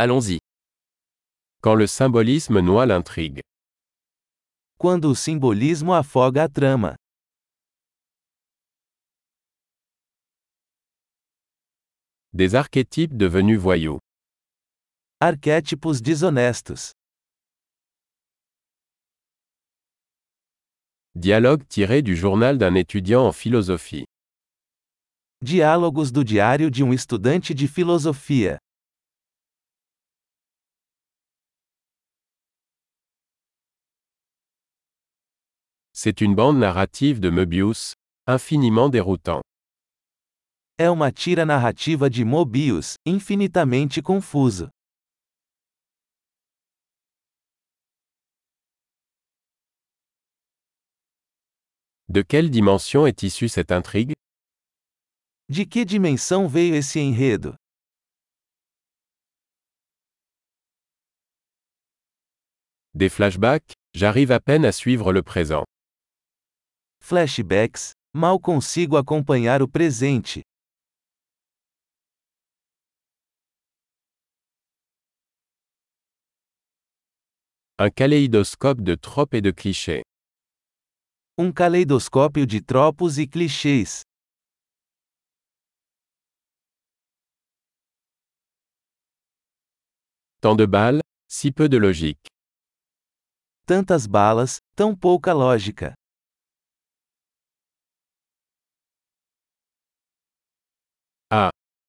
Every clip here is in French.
Allons-y. Quand le symbolisme noie l'intrigue. Quando o simbolismo afoga a trama. Des archétypes devenus voyous. Arquétipos desonestos. Dialogue tiré du journal d'un étudiant en philosophie. Diálogos do diário de um estudante de filosofia. C'est une bande narrative de Möbius, infiniment déroutant. É uma tira narrativa de Mobius, infinitamente confuso. De quelle dimension est issue cette intrigue? De que dimensão veio esse enredo? Des flashbacks J'arrive à peine à suivre le présent. Flashbacks? Mal consigo acompanhar o presente. Un kaléidoscope de tropes et de clichés. Um caleidoscópio de tropos e clichês. Tant de balles, si peu de logique. Tantas balas, tão pouca lógica.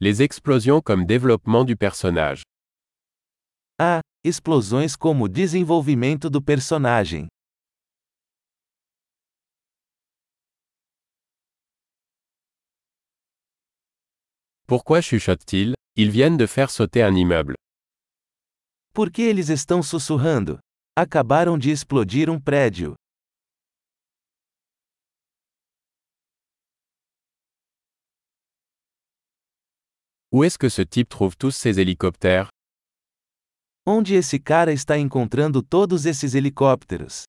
Les explosions comme développement du personnage. Ah, explosões como desenvolvimento do personagem. Pourquoi chuchotent-ils Ils viennent de faire sauter un immeuble. Por que eles estão sussurrando? Acabaram de explodir um prédio. Où est-ce que ce type trouve tous ces hélicoptères? Onde esse cara está encontrando todos esses helicópteros?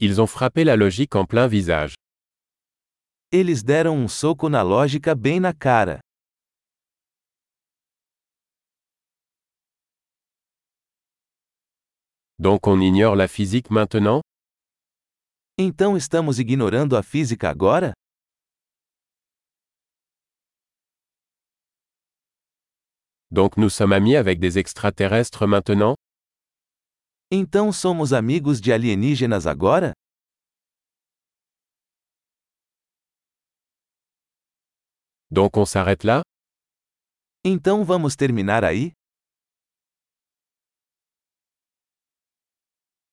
Ils ont frappé la logique en plein visage. Eles deram um soco na lógica bem na cara. Donc on ignore la physique maintenant? Então estamos ignorando a física agora? Donc nous sommes amis avec des extraterrestres maintenant Então somos amigos de alienígenas agora? Donc on s'arrête là Então vamos terminar aí?